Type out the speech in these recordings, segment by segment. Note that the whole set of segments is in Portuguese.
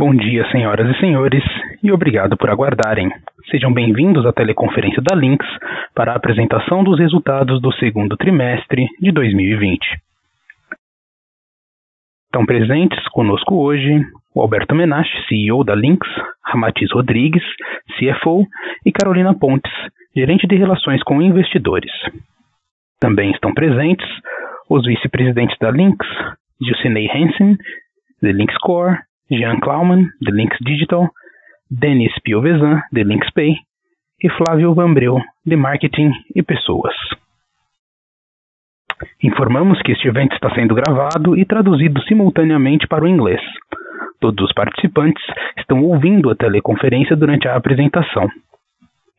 Bom dia, senhoras e senhores, e obrigado por aguardarem. Sejam bem-vindos à teleconferência da Lynx para a apresentação dos resultados do segundo trimestre de 2020. Estão presentes conosco hoje o Alberto Menache, CEO da Lynx, Ramatiz Rodrigues, CFO, e Carolina Pontes, gerente de relações com investidores. Também estão presentes os vice-presidentes da Lynx, Gilcinei Hansen, de Lynx Core, Jean Klaumann, de Lynx Digital, Denis Piovesan, de Pay, e Flávio Vambreu, de Marketing e Pessoas. Informamos que este evento está sendo gravado e traduzido simultaneamente para o inglês. Todos os participantes estão ouvindo a teleconferência durante a apresentação.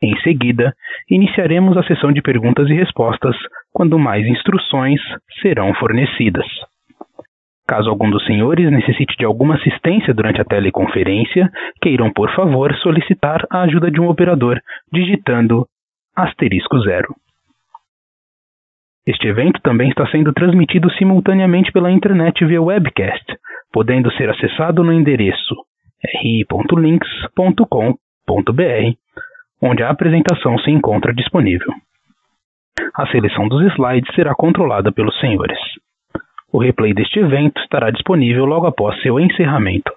Em seguida, iniciaremos a sessão de perguntas e respostas, quando mais instruções serão fornecidas. Caso algum dos senhores necessite de alguma assistência durante a teleconferência, queiram, por favor, solicitar a ajuda de um operador, digitando asterisco zero. Este evento também está sendo transmitido simultaneamente pela internet via webcast, podendo ser acessado no endereço ri.links.com.br onde a apresentação se encontra disponível. A seleção dos slides será controlada pelos senhores. O replay deste evento estará disponível logo após seu encerramento.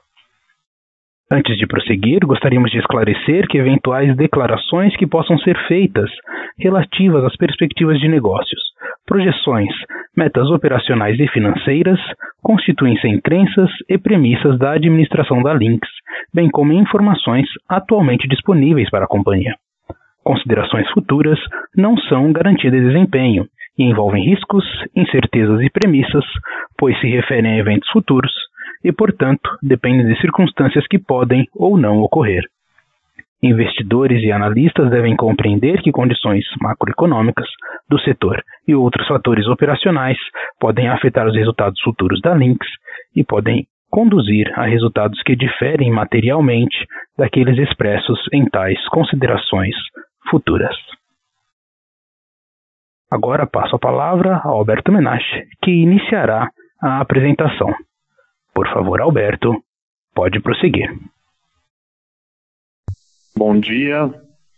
Antes de prosseguir, gostaríamos de esclarecer que eventuais declarações que possam ser feitas relativas às perspectivas de negócios, projeções, metas operacionais e financeiras constituem-se em crenças e premissas da administração da Lynx, bem como informações atualmente disponíveis para a companhia. Considerações futuras não são garantia de desempenho e envolvem riscos, incertezas e premissas, pois se referem a eventos futuros e, portanto, dependem de circunstâncias que podem ou não ocorrer. Investidores e analistas devem compreender que condições macroeconômicas do setor e outros fatores operacionais podem afetar os resultados futuros da Lynx e podem conduzir a resultados que diferem materialmente daqueles expressos em tais considerações futuras. Agora passo a palavra a Alberto Menache, que iniciará a apresentação. Por favor, Alberto, pode prosseguir. Bom dia,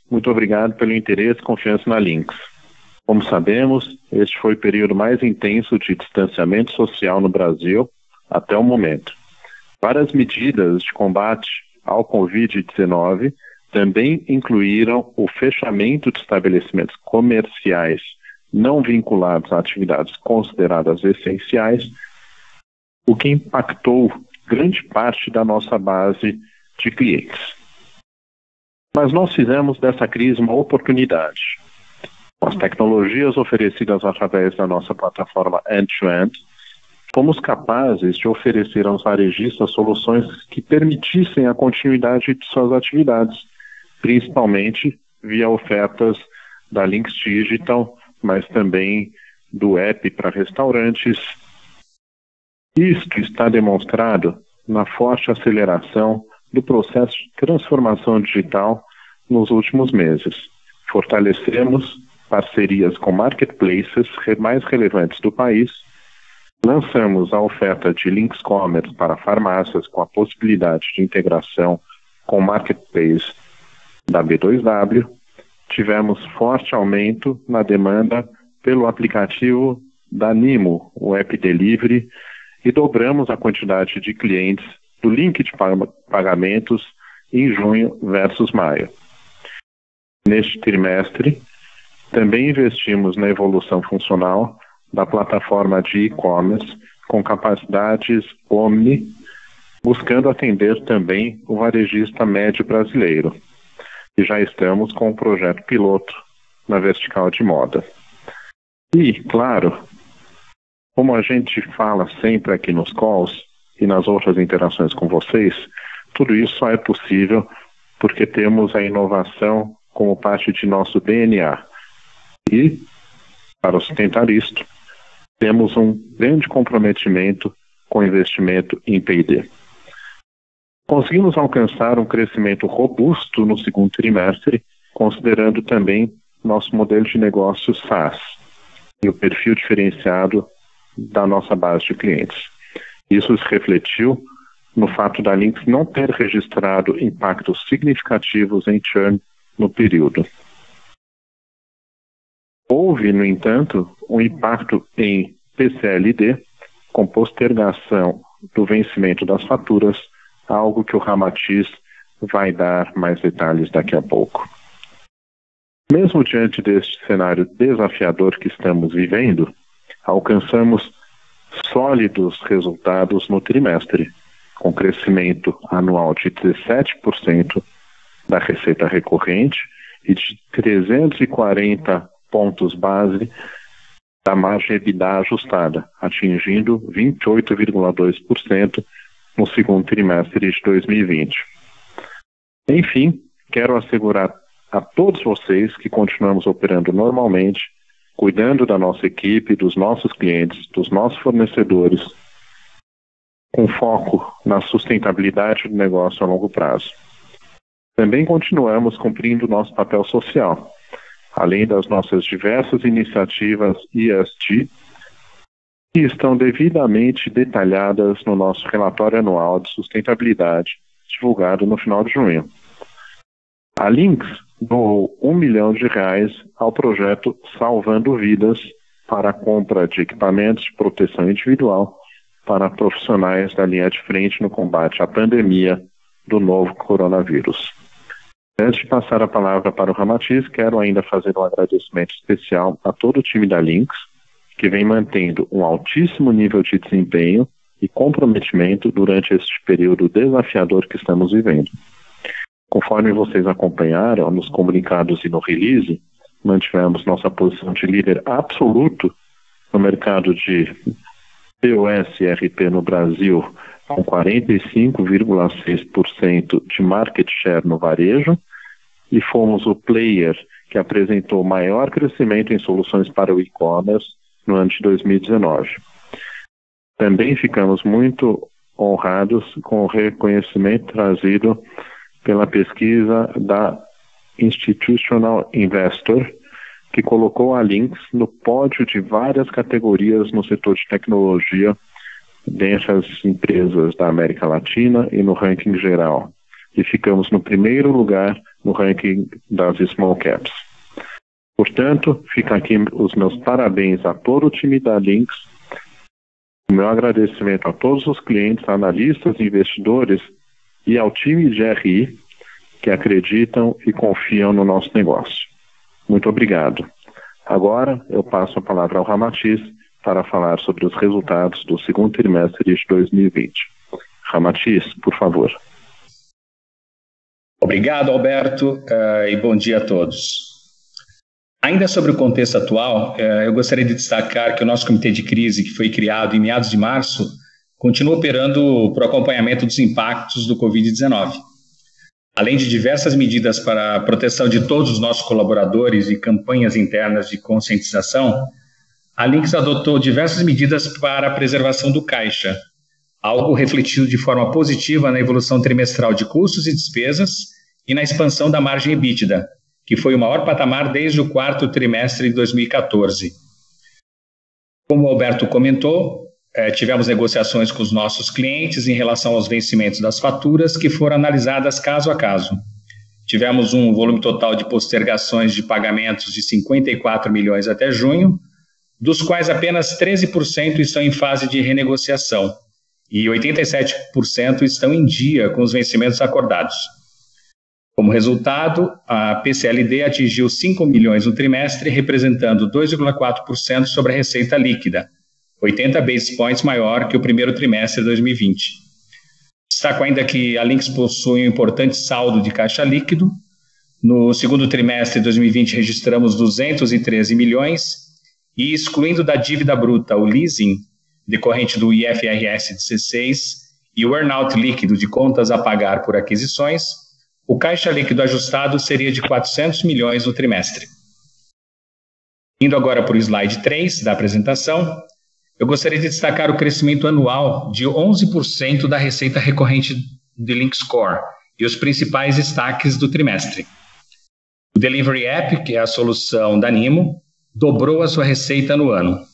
muito obrigado pelo interesse e confiança na Lynx. Como sabemos, este foi o período mais intenso de distanciamento social no Brasil até o momento. Várias medidas de combate ao Covid-19 também incluíram o fechamento de estabelecimentos comerciais não vinculados a atividades consideradas essenciais, o que impactou grande parte da nossa base de clientes. Mas nós fizemos dessa crise uma oportunidade. Com as tecnologias oferecidas através da nossa plataforma end-to-end, fomos capazes de oferecer aos varejistas soluções que permitissem a continuidade de suas atividades, principalmente via ofertas da Links Digital, mas também do app para restaurantes. Isto está demonstrado na forte aceleração do processo de transformação digital nos últimos meses. Fortalecemos parcerias com marketplaces mais relevantes do país, lançamos a oferta de Links Commerce para farmácias com a possibilidade de integração com marketplace da B2W, tivemos forte aumento na demanda pelo aplicativo da Nimo, o app delivery, e dobramos a quantidade de clientes do link de pagamentos em junho versus maio. Neste trimestre, também investimos na evolução funcional da plataforma de e-commerce com capacidades Omni, buscando atender também o varejista médio brasileiro. E já estamos com o um projeto piloto na vertical de moda. E, claro, como a gente fala sempre aqui nos calls e nas outras interações com vocês, tudo isso só é possível porque temos a inovação como parte de nosso DNA. E, para sustentar isto, temos um grande comprometimento com investimento em PD. Conseguimos alcançar um crescimento robusto no segundo trimestre, considerando também nosso modelo de negócio SaaS e o perfil diferenciado da nossa base de clientes. Isso se refletiu no fato da Lynx não ter registrado impactos significativos em churn no período. Houve, no entanto, um impacto em PCLD, com postergação do vencimento das faturas, algo que o Ramatiz vai dar mais detalhes daqui a pouco. Mesmo diante deste cenário desafiador que estamos vivendo, alcançamos sólidos resultados no trimestre, com crescimento anual de 17% da receita recorrente e de 340 pontos base da margem EBITDA ajustada, atingindo 28,2% no segundo trimestre de 2020. Enfim, quero assegurar a todos vocês que continuamos operando normalmente, cuidando da nossa equipe, dos nossos clientes, dos nossos fornecedores, com foco na sustentabilidade do negócio a longo prazo. Também continuamos cumprindo nosso papel social, além das nossas diversas iniciativas ESG, que estão devidamente detalhadas no nosso relatório anual de sustentabilidade, divulgado no final de junho. A Lynx doou um milhão de reais ao projeto Salvando Vidas para a compra de equipamentos de proteção individual para profissionais da linha de frente no combate à pandemia do novo coronavírus. Antes de passar a palavra para o Ramatiz, quero ainda fazer um agradecimento especial a todo o time da Lynx, que vem mantendo um altíssimo nível de desempenho e comprometimento durante este período desafiador que estamos vivendo. Conforme vocês acompanharam nos comunicados e no release, mantivemos nossa posição de líder absoluto no mercado de POS e RP no Brasil, com 45,6% de market share no varejo, e fomos o player que apresentou maior crescimento em soluções para o e-commerce no ano de 2019. Também ficamos muito honrados com o reconhecimento trazido pela pesquisa da Institutional Investor, que colocou a Lynx no pódio de várias categorias no setor de tecnologia dentre as empresas da América Latina e no ranking geral. E ficamos no primeiro lugar no ranking das small caps. Portanto, fica aqui os meus parabéns a todo o time da Lynx, o meu agradecimento a todos os clientes, analistas investidores e ao time de RI que acreditam e confiam no nosso negócio. Muito obrigado. Agora eu passo a palavra ao Ramatiz para falar sobre os resultados do segundo trimestre de 2020. Ramatiz, por favor. Obrigado, Alberto, uh, e bom dia a todos. Ainda sobre o contexto atual, uh, eu gostaria de destacar que o nosso comitê de crise, que foi criado em meados de março, continua operando para o acompanhamento dos impactos do Covid-19. Além de diversas medidas para a proteção de todos os nossos colaboradores e campanhas internas de conscientização, a Lynx adotou diversas medidas para a preservação do caixa, algo refletido de forma positiva na evolução trimestral de custos e despesas e na expansão da margem EBITDA, que foi o maior patamar desde o quarto trimestre de 2014. Como o Alberto comentou, é, tivemos negociações com os nossos clientes em relação aos vencimentos das faturas, que foram analisadas caso a caso. Tivemos um volume total de postergações de pagamentos de 54 milhões até junho, dos quais apenas 13% estão em fase de renegociação e 87% estão em dia com os vencimentos acordados. Como resultado, a PCLD atingiu 5 milhões no trimestre, representando 2,4% sobre a receita líquida, 80 basis points maior que o primeiro trimestre de 2020. Destaco ainda que a Lynx possui um importante saldo de caixa líquido. No segundo trimestre de 2020, registramos 213 milhões e, excluindo da dívida bruta o leasing decorrente do IFRS 16 e o earnout líquido de contas a pagar por aquisições, o caixa líquido ajustado seria de 400 milhões no trimestre. Indo agora para o slide 3 da apresentação, eu gostaria de destacar o crescimento anual de 11% da receita recorrente de Lynx Core e os principais destaques do trimestre. O Delivery App, que é a solução da Nimo, dobrou a sua receita no ano.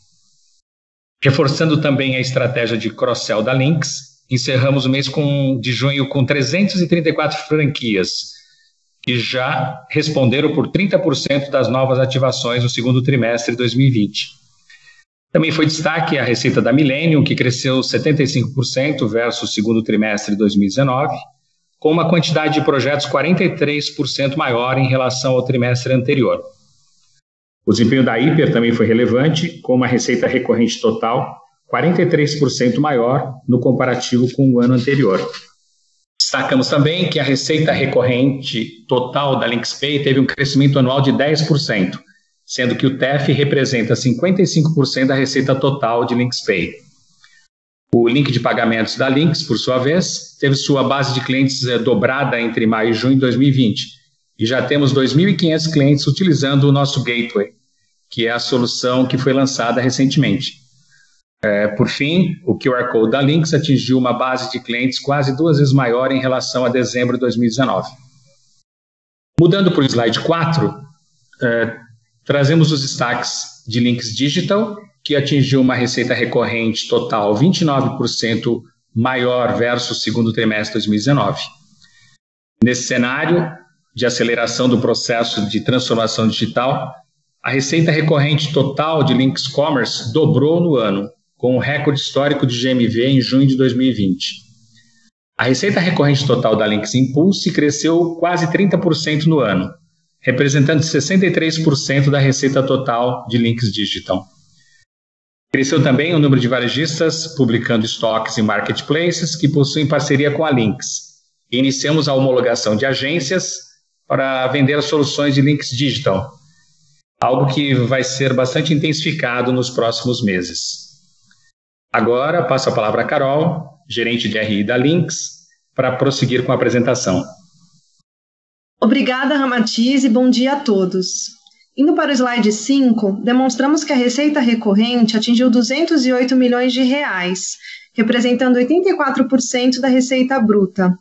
Reforçando também a estratégia de cross-sell da Lynx, encerramos o mês com, de junho com 334 franquias, que já responderam por 30% das novas ativações no segundo trimestre de 2020. Também foi destaque a receita da Millennium, que cresceu 75% versus o segundo trimestre de 2019, com uma quantidade de projetos 43% maior em relação ao trimestre anterior. O desempenho da Hiper também foi relevante, com uma receita recorrente total 43% maior no comparativo com o ano anterior. Destacamos também que a receita recorrente total da LinksPay teve um crescimento anual de 10%, sendo que o TEF representa 55% da receita total de LinksPay. O link de pagamentos da Links, por sua vez, teve sua base de clientes eh, dobrada entre maio e junho de 2020 e já temos 2.500 clientes utilizando o nosso Gateway, que é a solução que foi lançada recentemente. É, por fim, o QR Code da Lynx atingiu uma base de clientes quase duas vezes maior em relação a dezembro de 2019. Mudando para o slide 4, é, trazemos os destaques de Links Digital, que atingiu uma receita recorrente total 29% maior versus o segundo trimestre de 2019. Nesse cenário, de aceleração do processo de transformação digital, a receita recorrente total de Links Commerce dobrou no ano, com um recorde histórico de GMV em junho de 2020. A receita recorrente total da Links Impulse cresceu quase 30% no ano, representando 63% da receita total de Links Digital. Cresceu também o número de varejistas publicando estoques em marketplaces que possuem parceria com a Links. Iniciamos a homologação de agências para vender as soluções de links digital, algo que vai ser bastante intensificado nos próximos meses. Agora passo a palavra a Carol, gerente de RI da Links, para prosseguir com a apresentação. Obrigada, Ramatiz, e bom dia a todos. Indo para o slide 5, demonstramos que a receita recorrente atingiu 208 milhões de reais, representando 84% da receita bruta,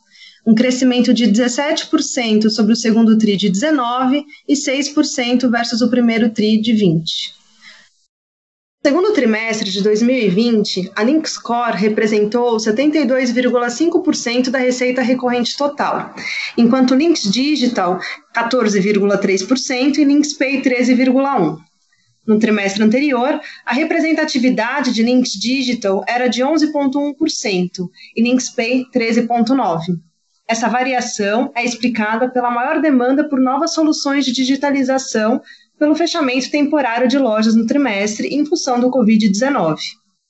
um crescimento de 17% sobre o segundo TRI de 19 e 6% versus o primeiro TRI de 20. Segundo trimestre de 2020, a Linkscore representou 72,5% da receita recorrente total, enquanto Links Digital 14,3% e LinksPay 13,1%. No trimestre anterior, a representatividade de Links Digital era de 11,1% e LinksPay 13,9%. Essa variação é explicada pela maior demanda por novas soluções de digitalização pelo fechamento temporário de lojas no trimestre em função do Covid-19.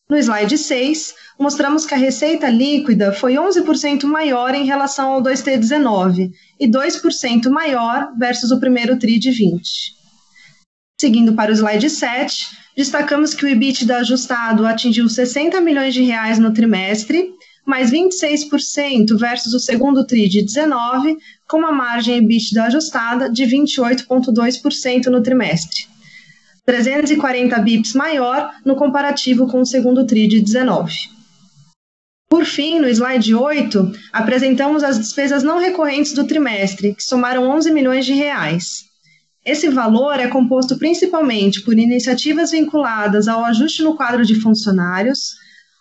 No slide 6, mostramos que a receita líquida foi 11% maior em relação ao 2T19 e 2% maior versus o primeiro TRI de 20. Seguindo para o slide 7, destacamos que o EBITDA ajustado atingiu 60 milhões de reais no trimestre mais 26% versus o segundo TRI de 19, com uma margem EBITDA ajustada de 28,2% no trimestre. 340 bips maior no comparativo com o segundo TRI de 19. Por fim, no slide 8, apresentamos as despesas não recorrentes do trimestre, que somaram 11 milhões de reais. Esse valor é composto principalmente por iniciativas vinculadas ao ajuste no quadro de funcionários,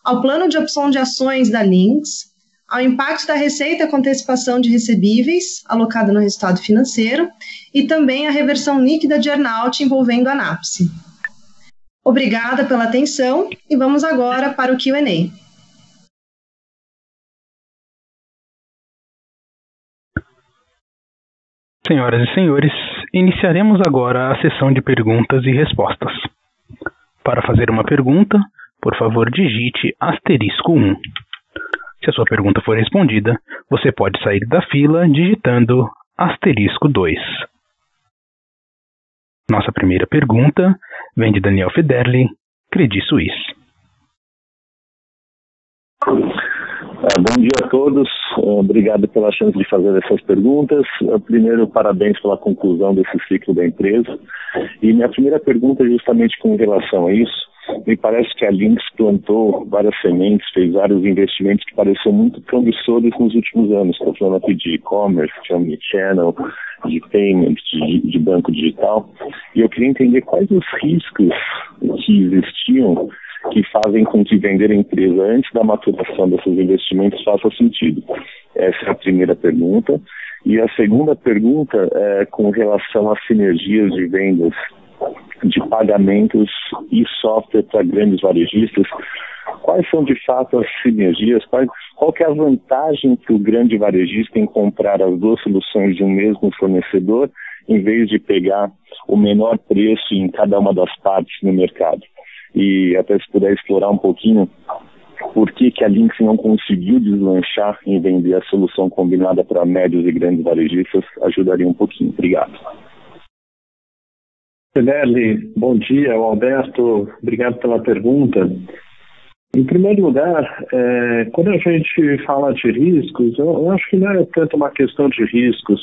ao plano de opção de ações da Lynx, ao impacto da receita com antecipação de recebíveis alocada no resultado financeiro e também a reversão líquida de earnout envolvendo a NAPSE. Obrigada pela atenção e vamos agora para o Q&A. Senhoras e senhores, iniciaremos agora a sessão de perguntas e respostas. Para fazer uma pergunta, por favor digite asterisco 1. Se a sua pergunta for respondida, você pode sair da fila digitando asterisco 2. Nossa primeira pergunta vem de Daniel Federli, Credit Suisse. É, bom dia a todos, obrigado pela chance de fazer essas perguntas. É, primeiro, parabéns pela conclusão desse ciclo da empresa. E minha primeira pergunta é justamente com relação a isso. Me parece que a Lynx plantou várias sementes, fez vários investimentos que pareciam muito promissores nos últimos anos. Estou falando aqui de e-commerce, de omnichannel, de payment, de, de, banco digital. E eu queria entender quais os riscos que existiam que fazem com que vender a empresa antes da maturação desses investimentos faça sentido? Essa é a primeira pergunta. E a segunda pergunta é com relação às sinergias de vendas de pagamentos e software para grandes varejistas. Quais são de fato as sinergias? Qual, qual é a vantagem para o grande varejista em comprar as duas soluções de um mesmo fornecedor, em vez de pegar o menor preço em cada uma das partes no mercado? E até se puder explorar um pouquinho por que, que a Lynx não conseguiu deslanchar em vender a solução combinada para médios e grandes varejistas, ajudaria um pouquinho. Obrigado. Fideli, bom dia, o Alberto, obrigado pela pergunta. Em primeiro lugar, é, quando a gente fala de riscos, eu, eu, acho que não é tanto uma questão de riscos,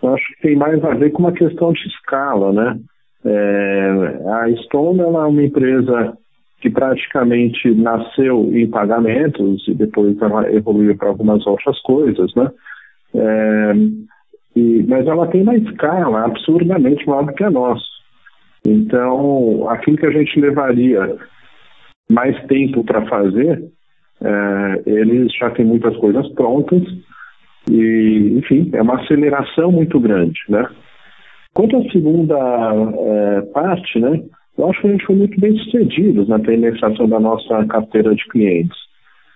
eu acho que tem mais a ver com uma questão de escala, né? É, a Stone é uma empresa que praticamente nasceu em pagamentos e depois ela evoluiu para algumas outras coisas, né? É, e, mas ela tem uma escala absurdamente maior do que a nossa. Então, aquilo que a gente levaria mais tempo para fazer, é, eles já têm muitas coisas prontas e, enfim, é uma aceleração muito grande, né? Quanto à segunda é, parte, né? Eu acho que a gente foi muito bem sucedidos na penetração da nossa carteira de clientes.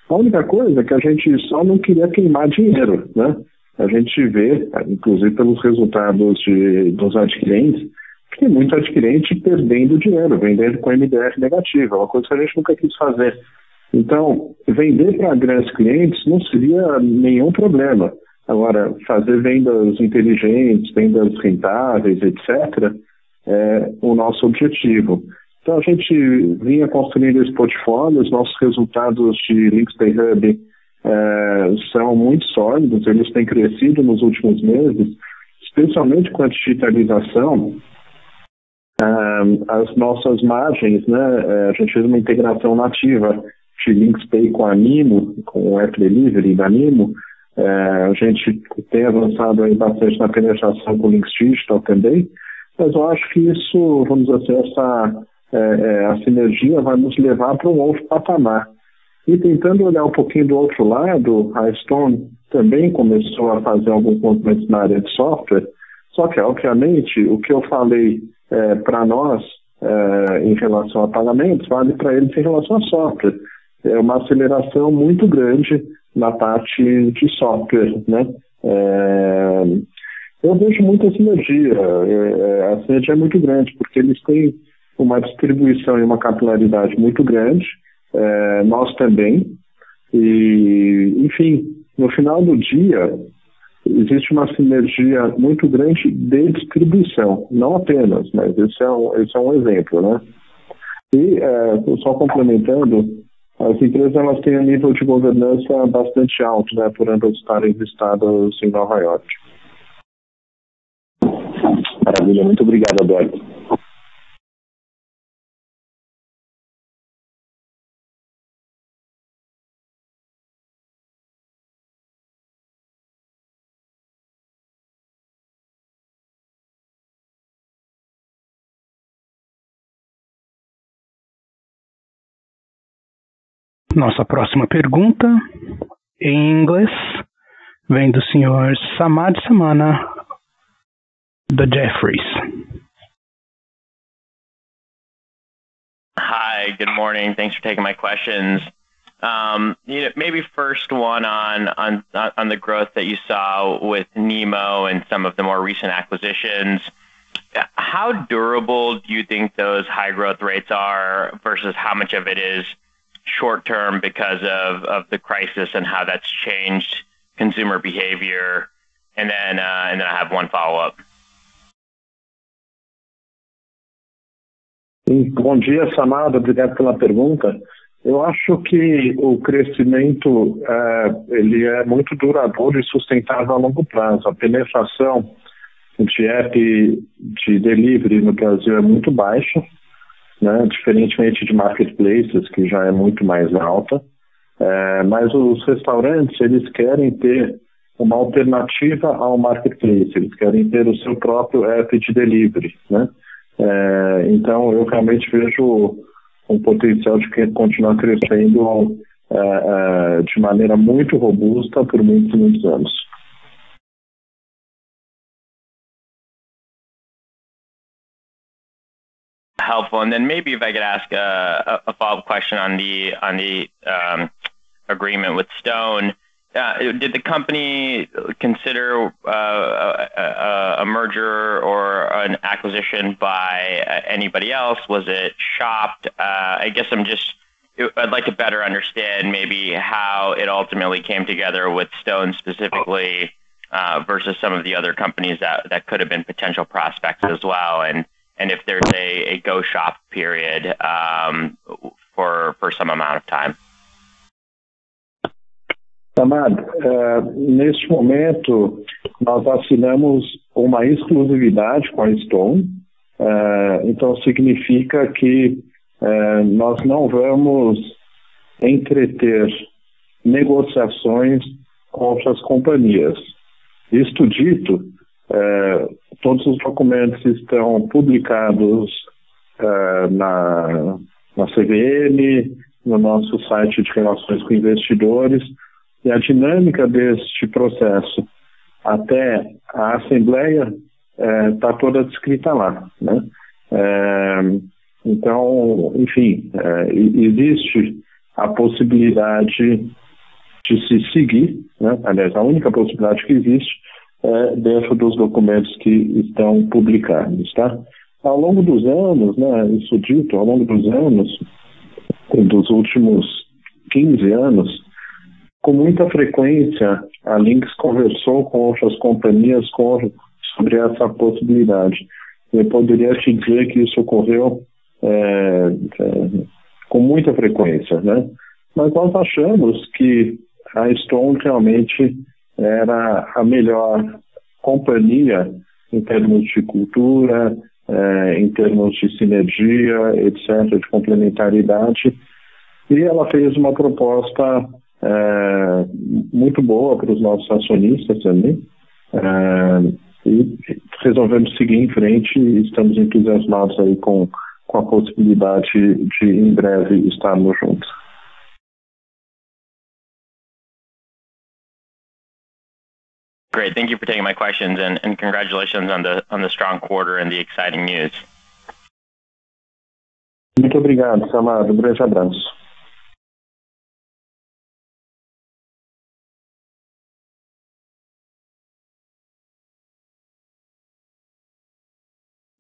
A única coisa é que a gente só não queria queimar dinheiro, né? A gente vê, inclusive pelos resultados de, dos adquirentes, tem muito adquirente perdendo dinheiro, vendendo com MDF negativa, uma coisa que a gente nunca quis fazer. Então, vender para grandes clientes não seria nenhum problema. Agora, fazer vendas inteligentes, vendas rentáveis, etc., é o nosso objetivo. Então, a gente vinha construindo esse portfólio, os nossos resultados de Links Pay Hub é, são muito sólidos, eles têm crescido nos últimos meses, especialmente com a digitalização, as nossas margens, né, é, a gente fez uma integração nativa de Links Pay com a Nimo, com o App Delivery da Nimo, é, a gente tem avançado aí bastante na penetração com o Links Digital também, mas eu acho que isso, vamos dizer assim, essa, é, é, a sinergia vai nos levar para um outro patamar. E tentando olhar um pouquinho do outro lado, a Stone também começou a fazer alguns movimentos na área de software, só que, obviamente, o que eu falei é, para nós é, em relação a pagamentos vale para eles em relação a software. É uma aceleração muito grande na parte de software, né? É, eu vejo muita sinergia. É, é, a sinergia é muito grande, porque eles têm uma distribuição e uma capilaridade muito grande, é, nós também. E, enfim, no final do dia, existe uma sinergia muito grande de distribuição, não apenas, mas esse é um, esse é um exemplo, né? E, é, só complementando, as empresas elas têm um nível de governança bastante alto, né, por ambas estarem listadas em Nova York. Maravilha, muito obrigado, Adolfo. Nossa próxima pergunta, em inglês, vem do senhor Samad Samana, da Jefferies. Hi, good morning. Thanks for taking my questions. Um, you know, maybe first one on on on the growth that you saw with Nemo and some of the more recent acquisitions. How durable do you think those high growth rates are versus how much of it is short term because of of the crisis and how that's changed consumer behavior? And then uh, and then I have one follow up. Bom dia, Samada. Obrigado pela pergunta. Eu acho que o crescimento é, ele é muito duradouro e sustentável a longo prazo. A penetração de app de delivery no Brasil é muito baixa, né, diferentemente de marketplaces, que já é muito mais alta. É, mas os restaurantes, eles querem ter uma alternativa ao marketplace, eles querem ter o seu próprio app de delivery, né? É, então, eu realmente vejo um potencial de continuar crescendo uh, uh, de maneira muito robusta por muitos, muitos anos. Helpful. And then maybe if I could ask a, follow-up question on the on the um, agreement with Stone. Uh, did the company consider uh, a, merger or an acquisition by anybody else? Was it shopped? Uh, I guess I'm just I'd like to better understand maybe how it ultimately came together with Stone specifically versus some of the other companies that that could have been potential prospects as well, and and if there's a, a go shop period um, for for some amount of time. Amado, uh, neste momento nós assinamos uma exclusividade com a Stone, uh, então significa que uh, nós não vamos entreter negociações com outras companhias. Isto dito, é, todos os documentos estão publicados é, na, na CVM, no nosso site de relações com investidores, e a dinâmica deste processo até a Assembleia está é, toda descrita lá. Né? É, então, enfim, é, existe a possibilidade de se seguir, né? aliás, a única possibilidade que existe é, dentro dos documentos que estão publicados, tá? Ao longo dos anos, né, isso dito, ao longo dos anos, dos últimos 15 anos, com muita frequência a Lynx conversou com outras companhias com, sobre essa possibilidade. Eu poderia te dizer que isso ocorreu é, é, com muita frequência, né? Mas nós achamos que a Stone realmente era a melhor companhia em termos de cultura, eh, em termos de sinergia, etc., de complementaridade. E ela fez uma proposta eh, muito boa para os nossos acionistas também. Eh, e resolvemos seguir em frente e estamos entusiasmados aí com, com a possibilidade de em breve estarmos juntos. Great. Thank you for taking my questions, and, and congratulations on the on the strong quarter and the exciting news. Muito obrigado, Samado. Um grande abraço.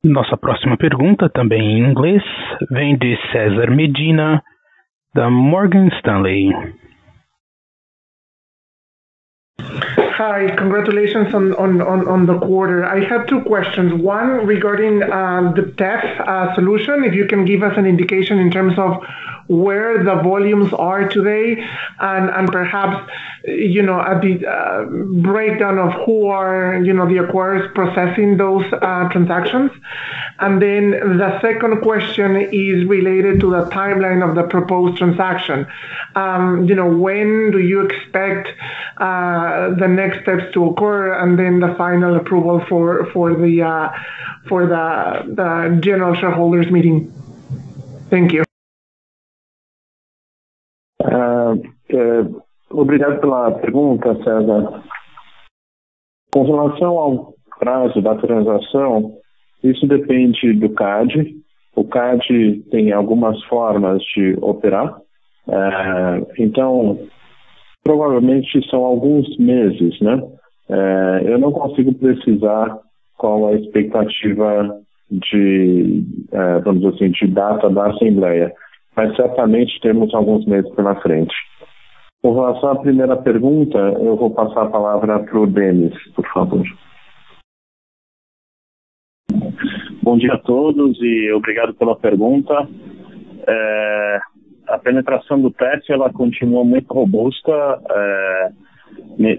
Nossa próxima pergunta, também em inglês, vem de César Medina, da Morgan Stanley. Hi, congratulations on, the quarter. I have two questions. One regarding uh, the TEF uh, solution, if you can give us an indication in terms of where the volumes are today and, and perhaps, you know, a the uh, breakdown of who are, you know, the acquirers processing those uh, transactions. And then the second question is related to the timeline of the proposed transaction. Um, you know, when do you expect uh, the next steps to occur and then the final approval for, for the, uh, for the, the general shareholders meeting? Thank you. É, obrigado pela pergunta, César. Com relação ao prazo da transação, isso depende do CAD. O CAD tem algumas formas de operar. É, então, provavelmente são alguns meses, né? É, eu não consigo precisar qual a expectativa de, é, vamos dizer assim, de data da Assembleia, mas certamente temos alguns meses pela frente. Com relação à primeira pergunta, eu vou passar a palavra para o Denis, por favor. Bom dia a todos e obrigado pela pergunta. É, a penetração do teste ela continua muito robusta, é,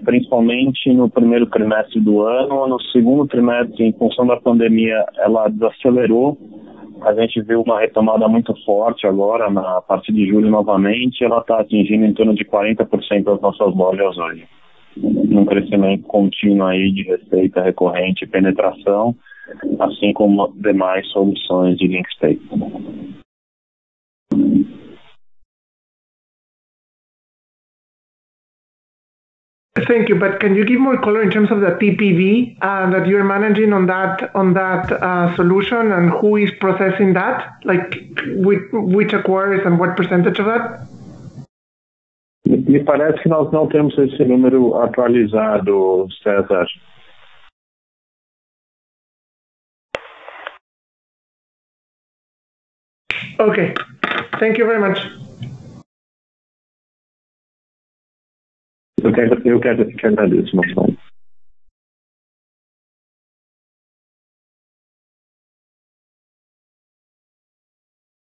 principalmente no primeiro trimestre do ano. No segundo trimestre, em função da pandemia, ela desacelerou a gente viu uma retomada muito forte agora, na partir de julho novamente, ela está atingindo em torno de 40% das nossas lojas hoje. Num crescimento contínuo aí de receita recorrente e penetração, assim como demais soluções de Link State. Thank you. But can you give more color in terms of the TPV that you're managing on that on that uh solution and who is processing that? Like, which acquirers and what percentage of that? Me parece que nós não temos esse número atualizado, César. Okay. Thank you very much. Eu que agradeço, Marcelo.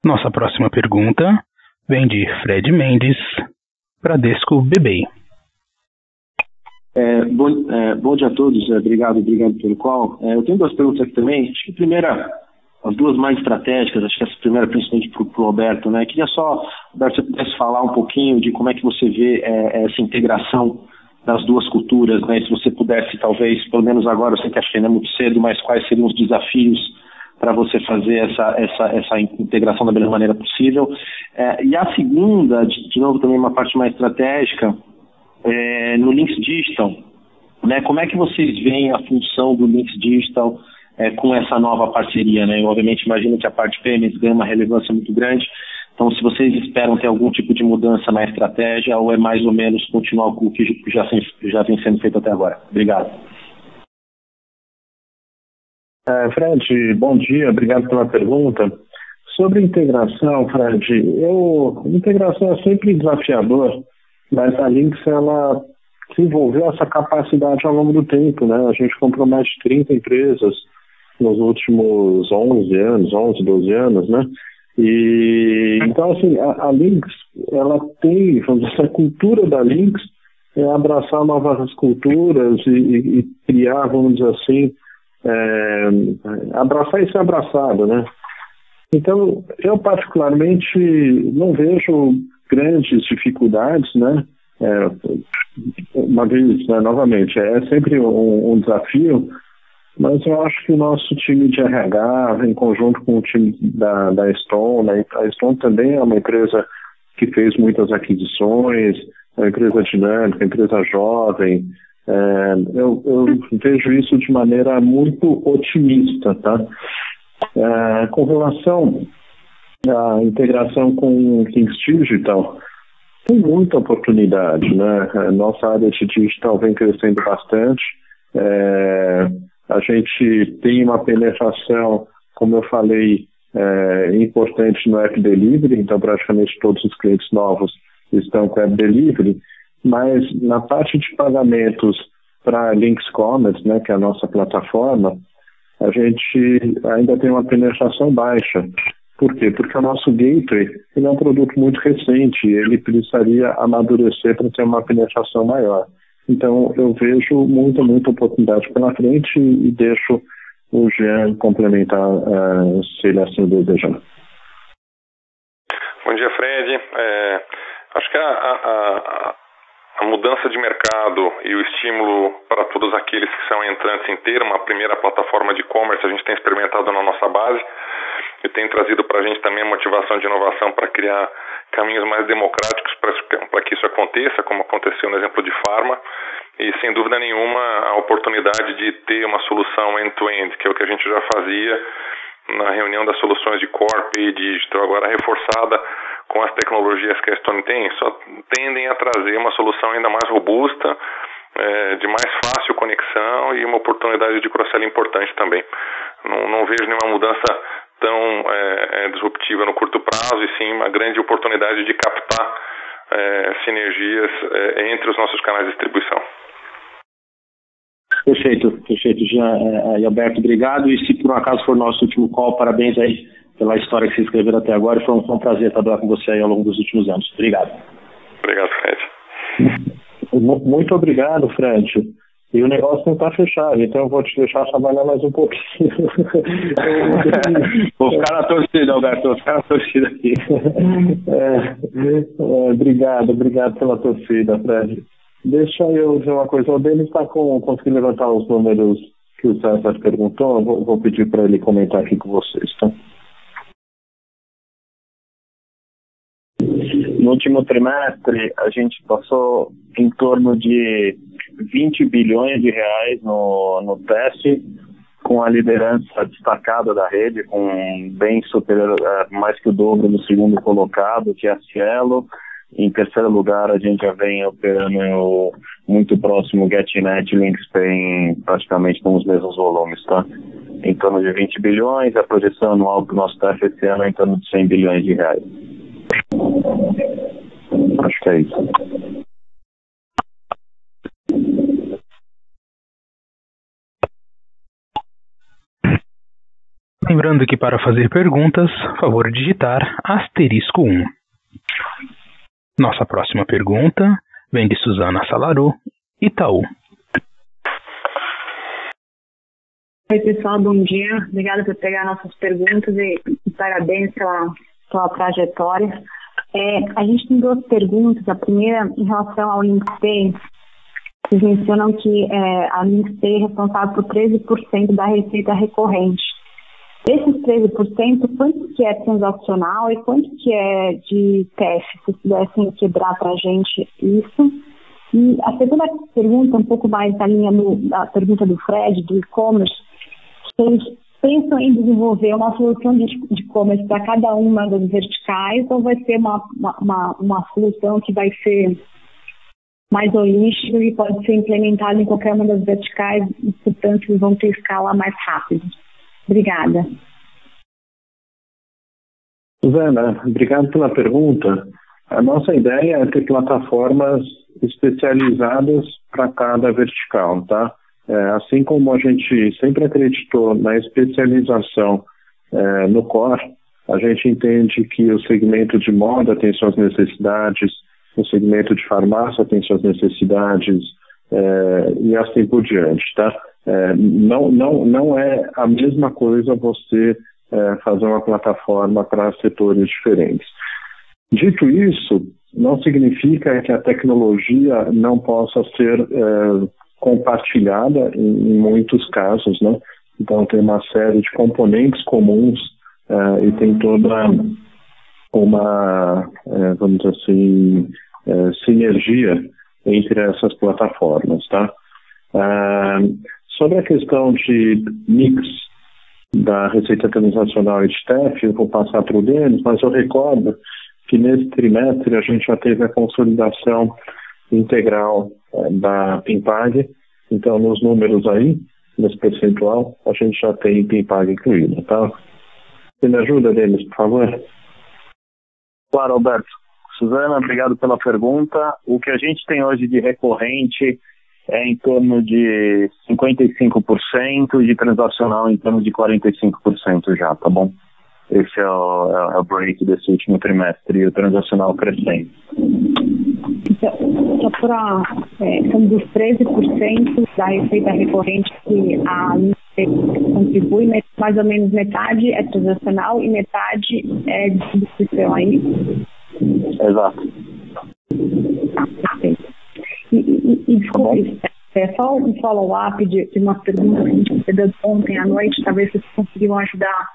Nossa próxima pergunta vem de Fred Mendes, Bradesco BBI. Bom dia a todos. Obrigado pelo call. Eu tenho duas perguntas aqui também. Acho que a primeira, as duas mais estratégicas, acho que essa primeira principalmente pro Roberto, né? Queria só, Roberto, se você pudesse falar um pouquinho de como é que você vê essa integração das duas culturas, né? Se você pudesse, talvez, pelo menos agora, eu sei que acho que ainda é muito cedo, mas quais seriam os desafios para você fazer essa integração da melhor maneira possível. E a segunda, de novo, também uma parte mais estratégica, no Linx Digital, né? Como é que vocês veem a função do Linx Digital com essa nova parceria, né? Eu obviamente imagino que a parte payments ganha uma relevância muito grande. Então, se vocês esperam ter algum tipo de mudança na estratégia ou é mais ou menos continuar o que já vem sendo feito até agora? Obrigado. Fred, bom dia. Obrigado pela pergunta. Sobre integração, Fred, integração é sempre desafiador, mas a Linx ela desenvolveu essa capacidade ao longo do tempo, né? A gente comprou mais de 30 empresas nos últimos 11 anos, 11, 12 anos, né? Então, assim, a Linx, ela tem, vamos dizer, a cultura da Linx é abraçar novas culturas e criar, vamos dizer assim, abraçar e ser abraçado, né? Então, eu particularmente não vejo grandes dificuldades, né? Uma vez, novamente, é sempre um desafio, mas eu acho que o nosso time de RH, em conjunto com o time da Stone, né? A Stone também é uma empresa que fez muitas aquisições, é uma empresa dinâmica, empresa jovem. Eu vejo isso de maneira muito otimista, tá? Com relação à integração com o Linx Digital, tem muita oportunidade, né? Nossa área de digital vem crescendo bastante. A gente tem uma penetração, como eu falei, importante no app delivery, então praticamente todos os clientes novos estão com app delivery, mas na parte de pagamentos pra Linx Commerce, né, que é a nossa plataforma, a gente ainda tem uma penetração baixa. Por quê? Porque o nosso gateway, ele é um produto muito recente, ele precisaria amadurecer para ter uma penetração maior. Então, eu vejo muita oportunidade pela frente e deixo o Jean complementar, se ele assim desejar. Bom dia, Fred. Acho que a mudança de mercado e o estímulo para todos aqueles que são entrantes em ter uma primeira plataforma de e-commerce, a gente tem experimentado na nossa base e tem trazido pra gente também a motivação de inovação para criar caminhos mais democráticos para que isso aconteça, como aconteceu no exemplo de Farma. E sem dúvida nenhuma, a oportunidade de ter uma solução end-to-end, que é o que a gente já fazia na reunião das soluções de core e digital, agora reforçada com as tecnologias que a Stone tem, só tendem a trazer uma solução ainda mais robusta, de mais fácil conexão e uma oportunidade de cross-sell importante também. Não vejo nenhuma mudança tão disruptiva no curto prazo, e sim uma grande oportunidade de captar sinergias entre os nossos canais de distribuição. Perfeito, Jean. Alberto, obrigado. Se por um acaso for nosso último call, parabéns aí pela história que vocês escreveram até agora. Foi um prazer trabalhar com você aí ao longo dos últimos anos. Obrigado. Obrigado, Fred. Muito obrigado, Fred. O negócio não tá fechado, então eu vou te deixar trabalhar mais um pouquinho. Vou ficar na torcida, Alberto, vou ficar na torcida aqui. Obrigado pela torcida, Fred. Deixa eu dizer uma coisa. O Denis tá conseguindo levantar os números que o César perguntou. Vou pedir pra ele comentar aqui com vocês, tá? No último trimestre, a gente passou em torno de 20 bilhões de reais no, no teste, com a liderança destacada da rede, com bem superior, é, mais que o dobro do segundo colocado, que é a Cielo. Em terceiro lugar, a gente já vem operando muito próximo GetNet e LinksPay praticamente com os mesmos volumes, tá? Em torno de 20 bilhões, a projeção anual para o nosso TAF esse ano é em torno de 100 bilhões de reais. Acho que é isso. Lembrando que para fazer perguntas, favor digitar asterisco 1. Nossa próxima pergunta vem de Suzana Salaru, Itaú. Oi, pessoal, bom dia. Obrigada por pegar nossas perguntas e, parabéns pela, pela trajetória. É, a gente tem duas perguntas. A primeira, em relação ao LinkPay, vocês mencionam que é, a LinkPay é responsável por 13% da receita recorrente. Desses 13%, quanto que é transacional e quanto que é de teste? Se pudessem quebrar para a gente isso. E a segunda pergunta, um pouco mais na linha do, da pergunta do Fred, do e-commerce, pensam em desenvolver uma solução de e-commerce para cada uma das verticais ou vai ser uma, uma, uma solução que vai ser mais holística e pode ser implementada em qualquer uma das verticais e, portanto, vão ter escala mais rápido? Obrigada. Susana, obrigado pela pergunta. A nossa ideia é ter plataformas especializadas para cada vertical, tá? É, assim como a gente sempre acreditou na especialização é, no core, a gente entende que o segmento de moda tem suas necessidades, o segmento de farmácia tem suas necessidades é, e assim por diante, tá? É, não, não, não é a mesma coisa você é, fazer uma plataforma para setores diferentes. Dito isso, não significa que a tecnologia não possa ser é, compartilhada em, em, muitos casos, né? Então tem uma série de componentes comuns é, e tem toda uma, é, vamos dizer assim, é, sinergia entre essas plataformas, tá? Sobre a questão de mix da Receita Transacional e de TEF, eu vou passar para o Denis, mas eu recordo que nesse trimestre a gente já teve a consolidação integral é, da Pimpag, então nos números aí, nesse percentual, a gente já tem Pimpag incluído, tá? Você me ajuda, Denis, por favor? Claro, Alberto. Suzana, obrigado pela pergunta. O que a gente tem hoje de recorrente é em torno de 55% e de transacional em torno de 45% já, tá bom? Esse é o, é o break desse último trimestre e o transacional crescendo. Só para. É, são dos 13% da receita recorrente que a contribui, mais ou menos metade é transacional e metade é distribuição aí? Exato. Tá, perfeito. E, e, e desculpe, é só um follow-up de, de uma pergunta que a gente recebeu ontem à noite, talvez vocês conseguiram ajudar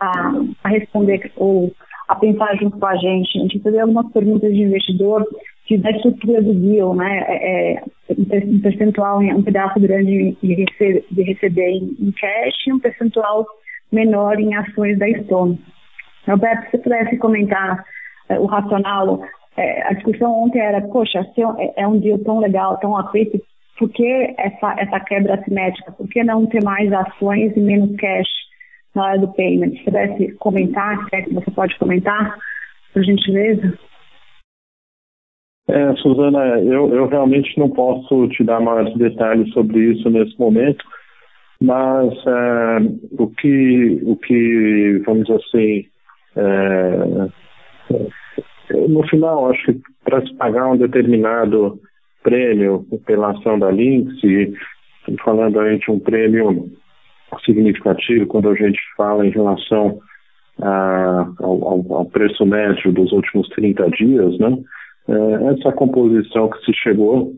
a, a, responder ou a pensar junto com a gente. A gente recebeu algumas perguntas de investidor que da estrutura do deal, né, é, é um percentual, um pedaço grande de receber, de receber em, cash e um percentual menor em ações da Stone. Roberto, se você pudesse comentar é, o racional é, a discussão ontem era, poxa, é, é um deal tão legal, tão aceito, por que essa, essa quebra assimétrica? Por que não ter mais ações e menos cash na hora do payment? Se pudesse comentar, se é que você pode comentar, por gentileza? É, Suzana, eu, eu realmente não posso te dar maiores detalhes sobre isso nesse momento, mas é, o, que, o que, vamos dizer assim, é, no final, acho que para se pagar um determinado prêmio pela ação da Lynx, falando aí de um prêmio significativo, quando a gente fala em relação a, ao, ao, preço médio dos últimos 30 dias, né? É, essa composição que se chegou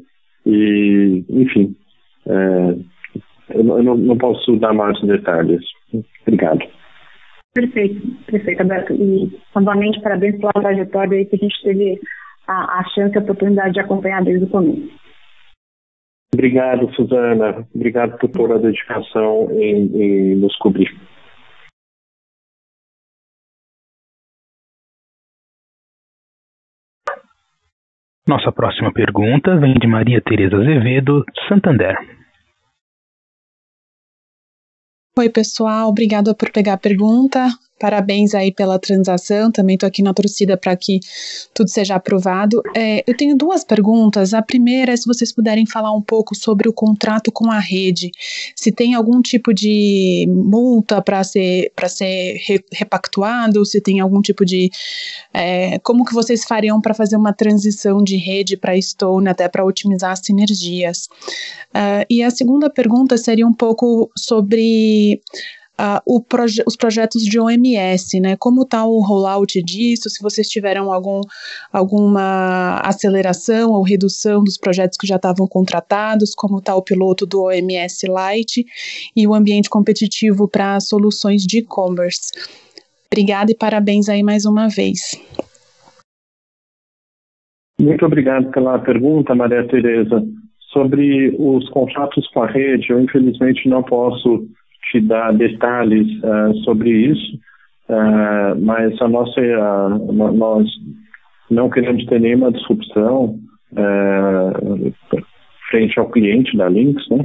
e, enfim, é, eu, não, não posso dar mais detalhes. Obrigado. Perfeito, perfeito, Alberto. E, novamente, parabéns pela trajetória aí que a gente teve a, a chance e a oportunidade de acompanhar desde o começo. Obrigado, Suzana. Obrigado por toda a dedicação em, em nos cobrir. Nossa próxima pergunta vem de Maria Tereza Azevedo, Santander. Oi, pessoal. Obrigada por pegar a pergunta. Parabéns aí pela transação. Também estou aqui na torcida para que tudo seja aprovado. É, eu tenho duas perguntas. A primeira é se vocês puderem falar um pouco sobre o contrato com a rede. Se tem algum tipo de multa para ser para ser re, repactuado, se tem algum tipo de é, como que vocês fariam para fazer uma transição de rede para Stone até para otimizar as sinergias. Uh, e a segunda pergunta seria um pouco sobre uh, proje os projetos de OMS, né? Como está o rollout disso? Se vocês tiveram algum, alguma aceleração ou redução dos projetos que já estavam contratados, como está o piloto do OMS Lite e o ambiente competitivo para soluções de e-commerce. Obrigada e parabéns aí mais uma vez. Muito obrigado pela pergunta, Maria Tereza. Sobre os contratos com a rede, eu infelizmente não posso te dar detalhes uh, sobre isso, uh, mas a nossa, uh, nós não queremos ter nenhuma disrupção frente ao cliente da Lynx, né?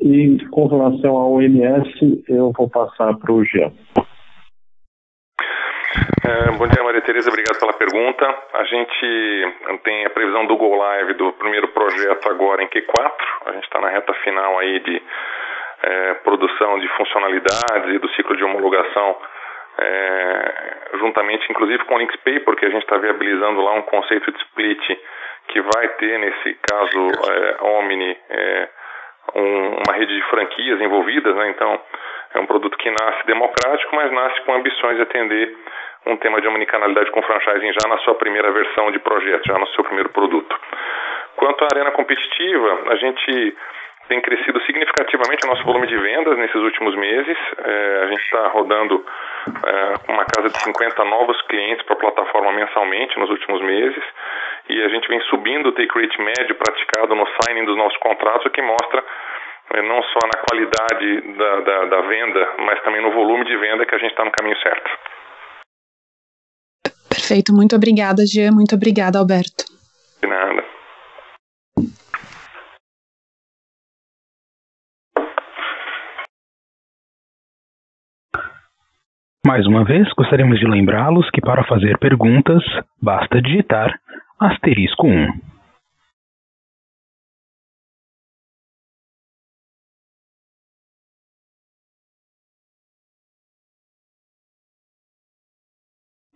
e com relação ao OMS, eu vou passar para o Jean. bom dia, Maria Tereza, obrigado pela pergunta. A gente tem a previsão do Go Live do primeiro projeto agora em Q4. A gente está na reta final aí de é, produção de funcionalidades e do ciclo de homologação, é, juntamente inclusive com o LinksPay, porque a gente está viabilizando lá um conceito de split que vai ter, nesse caso, é, Omni, é, um, uma rede de franquias envolvidas, né? então é um produto que nasce democrático, mas nasce com ambições de atender um tema de omnicanalidade com franchising já na sua primeira versão de projeto, já no seu primeiro produto. Quanto à arena competitiva, a gente tem crescido significativamente o nosso volume de vendas nesses últimos meses. É, a gente está rodando é, uma casa de 50 novos clientes para a plataforma mensalmente nos últimos meses e a gente vem subindo o take rate médio praticado no signing dos nossos contratos, o que mostra é, não só na qualidade da, da, da, venda, mas também no volume de venda que a gente está no caminho certo. Perfeito, muito obrigada, Jean, muito obrigada, Alberto. De nada. Mais uma vez, gostaríamos de lembrá-los que para fazer perguntas, basta digitar asterisco 1.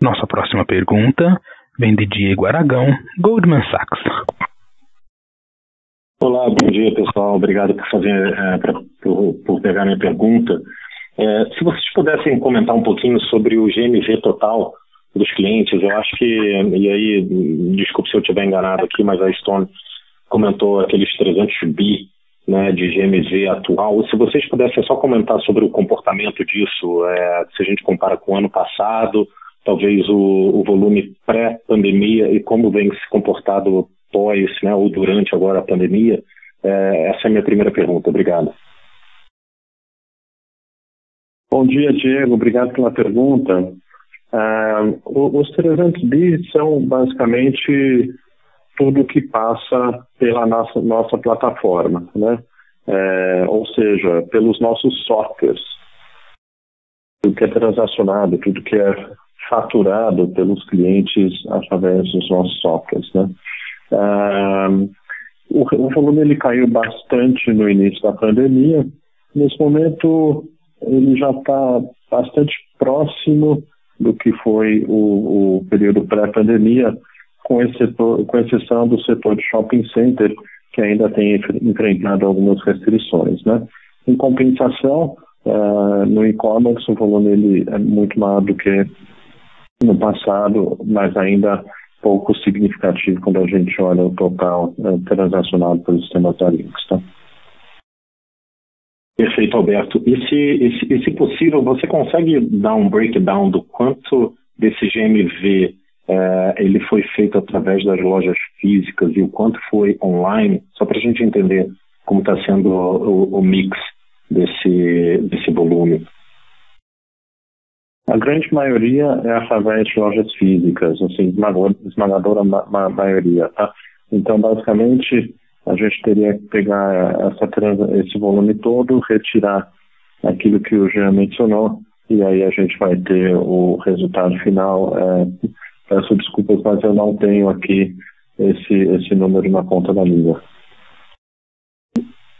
Nossa próxima pergunta vem de Diego Aragão, Goldman Sachs. Olá, bom dia pessoal. Obrigado por fazer, pra, por, por pegar minha pergunta. É, se vocês pudessem comentar um pouquinho sobre o GMV total dos clientes, eu acho que, e aí, desculpe se eu estiver enganado aqui, mas a Stone comentou aqueles 300 bi né, de GMV atual. Se vocês pudessem só comentar sobre o comportamento disso, é, se a gente compara com o ano passado, talvez o, o volume pré-pandemia e como vem se comportado pós né, ou durante agora a pandemia, é, essa é a minha primeira pergunta. Obrigado. Bom dia, Diego. Obrigado pela pergunta. Uh, os 300 bi são basicamente tudo que passa pela nossa, nossa plataforma, né? É, ou seja, pelos nossos softwares. Tudo que é transacionado, tudo que é faturado pelos clientes através dos nossos softwares, né? Uh, o, o volume ele caiu bastante no início da pandemia. Nesse momento, ele já está bastante próximo do que foi o, o período pré-pandemia, com, com exceção do setor de shopping center, que ainda tem enfrentado algumas restrições. Né? Em compensação, uh, no e-commerce o volume ele é muito maior do que no passado, mas ainda pouco significativo quando a gente olha o total uh, transacionado pelos sistemas da. Tá? Perfeito, Alberto. E se, possível, você consegue dar um breakdown do quanto desse GMV é, ele foi feito através das lojas físicas e o quanto foi online, só para a gente entender como está sendo o, o, mix desse, desse volume. A grande maioria é através de lojas físicas, assim, esmagadora, esmagadora ma ma maioria, tá? Então, basicamente, a gente teria que pegar essa, esse volume todo, retirar aquilo que o Jean mencionou, e aí a gente vai ter o resultado final. É, peço desculpas, mas eu não tenho aqui esse, esse número na ponta da língua.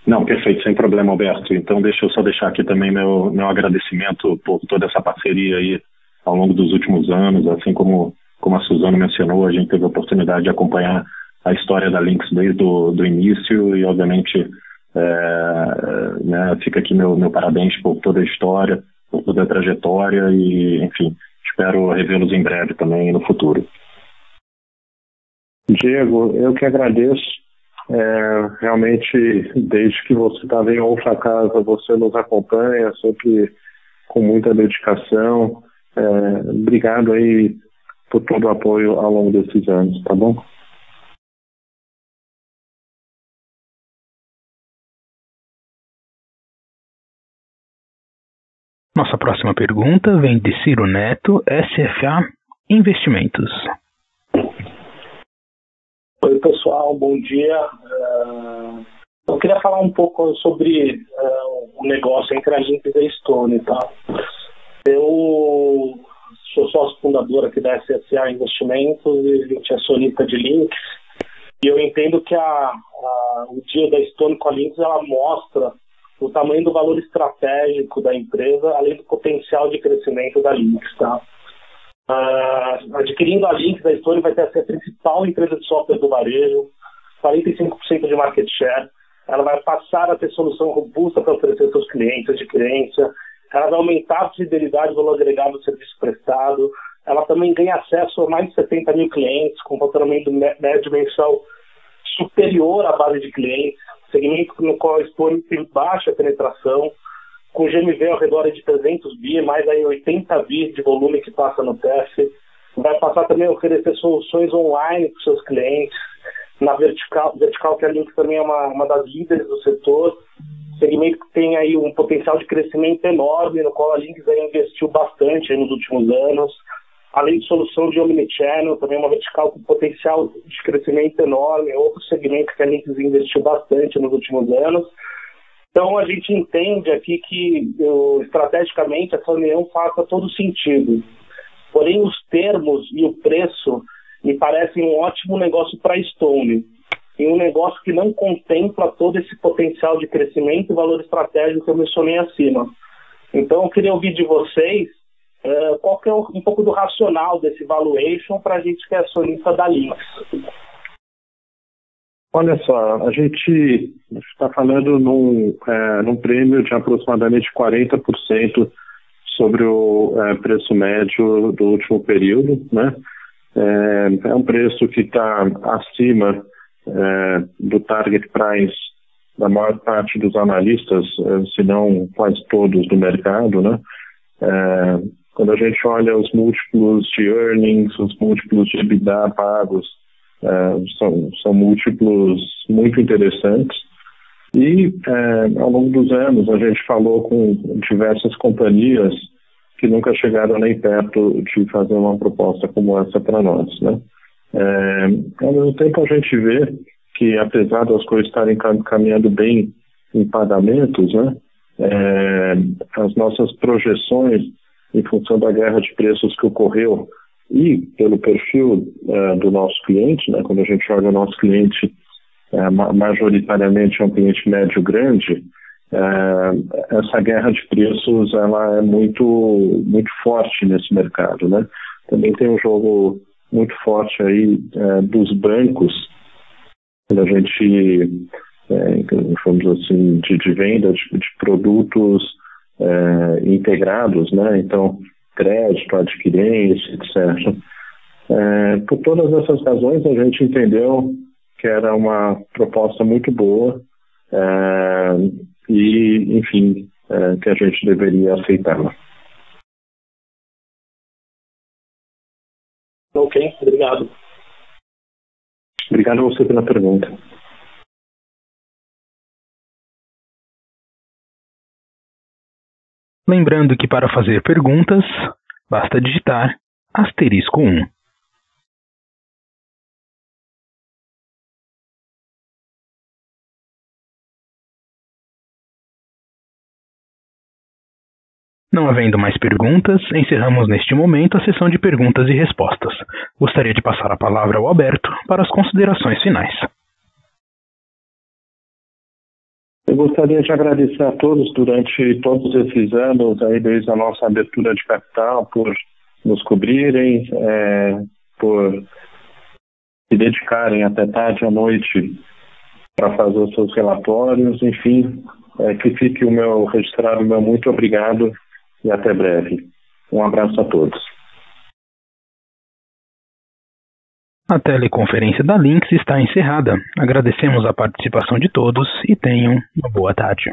Não, perfeito, sem problema, Alberto. Então, deixa eu só deixar aqui também meu, meu agradecimento por toda essa parceria aí ao longo dos últimos anos, assim como, como a Suzana mencionou, a gente teve a oportunidade de acompanhar a história da Lynx desde o do início e, obviamente, é, né, fica aqui meu, meu parabéns por toda a história, por toda a trajetória e, enfim, espero revê-los em breve também no futuro. Diego, eu que agradeço. É, realmente, desde que você estava em outra casa, você nos acompanha, sempre com muita dedicação. É, obrigado aí por todo o apoio ao longo desses anos, tá bom? Nossa próxima pergunta vem de Ciro Neto, SFA Investimentos. Oi, pessoal, bom dia. Uh, eu queria falar um pouco sobre uh, o negócio entre a Lynx e a Stone. Tá? Eu sou sócio fundador aqui da SSA Investimentos e a gente é acionista de Lynx. E eu entendo que a, a, o dia da Stone com a Lynx ela mostra o tamanho do valor estratégico da empresa, além do potencial de crescimento da Lynx. Tá? Uh, adquirindo a Lynx, a Stone vai ter a ser a principal empresa de software do varejo, 45% de market share. Ela vai passar a ter solução robusta para oferecer seus clientes, adquirência. Ela vai aumentar a fidelidade do valor agregado do serviço prestado. Ela também ganha acesso a mais de 70 mil clientes, com faturamento médio mensal superior à base de clientes segmento no qual tem baixa penetração, com GMV ao redor de 300 bi, mais aí 80 bi de volume que passa no TF. Vai passar também a oferecer soluções online para os seus clientes, na vertical, vertical que a Link também é uma, uma das líderes do setor, segmento que tem aí um potencial de crescimento enorme, no qual a Link investiu bastante nos últimos anos além de solução de omnichannel, também uma vertical com potencial de crescimento enorme, outro segmento que a Linux investiu bastante nos últimos anos. Então a gente entende aqui que eu, estrategicamente essa união faça todo sentido. Porém, os termos e o preço me parecem um ótimo negócio para a Stone. E um negócio que não contempla todo esse potencial de crescimento e valor estratégico que eu mencionei acima. Então, eu queria ouvir de vocês é, qual que é um pouco do racional desse valuation para a gente que é acionista da Lynx? Olha só, a gente está falando num, é, num prêmio de aproximadamente 40% sobre o é, preço médio do último período, né? É, é um preço que está acima é, do target price da maior parte dos analistas, é, se não quase todos do mercado, né? Quando a gente olha os múltiplos de earnings, os múltiplos de EBITDA pagos, é, são, são múltiplos muito interessantes. E é, ao longo dos anos a gente falou com diversas companhias que nunca chegaram nem perto de fazer uma proposta como essa para nós. Né? É, ao mesmo tempo a gente vê que apesar das coisas estarem caminhando bem em pagamentos, né, é, as nossas projeções em função da guerra de preços que ocorreu e pelo perfil uh, do nosso cliente, né, quando a gente olha o nosso cliente, uh, majoritariamente é um cliente médio grande, uh, essa guerra de preços ela é muito, muito forte nesse mercado. Né? Também tem um jogo muito forte aí dos bancos, quando a gente, vamos assim, de, de venda de, de produtos é, integrados, né? Então, crédito, adquirência, etc. É, por todas essas razões, a gente entendeu que era uma proposta muito boa é, e, enfim, é, que a gente deveria aceitá-la. Ok, obrigado. Obrigado a você pela pergunta. Lembrando que para fazer perguntas, basta digitar asterisco 1. Não havendo mais perguntas, encerramos neste momento a sessão de perguntas e respostas. Gostaria de passar a palavra ao Alberto para as considerações finais. Eu gostaria de agradecer a todos durante todos esses anos, aí desde a nossa abertura de capital, por nos cobrirem, é, por se dedicarem até tarde à noite para fazer os seus relatórios. Enfim, é, que fique o meu registrado, meu muito obrigado e até breve. Um abraço a todos. A teleconferência da Lynx está encerrada. Agradecemos a participação de todos e tenham uma boa tarde.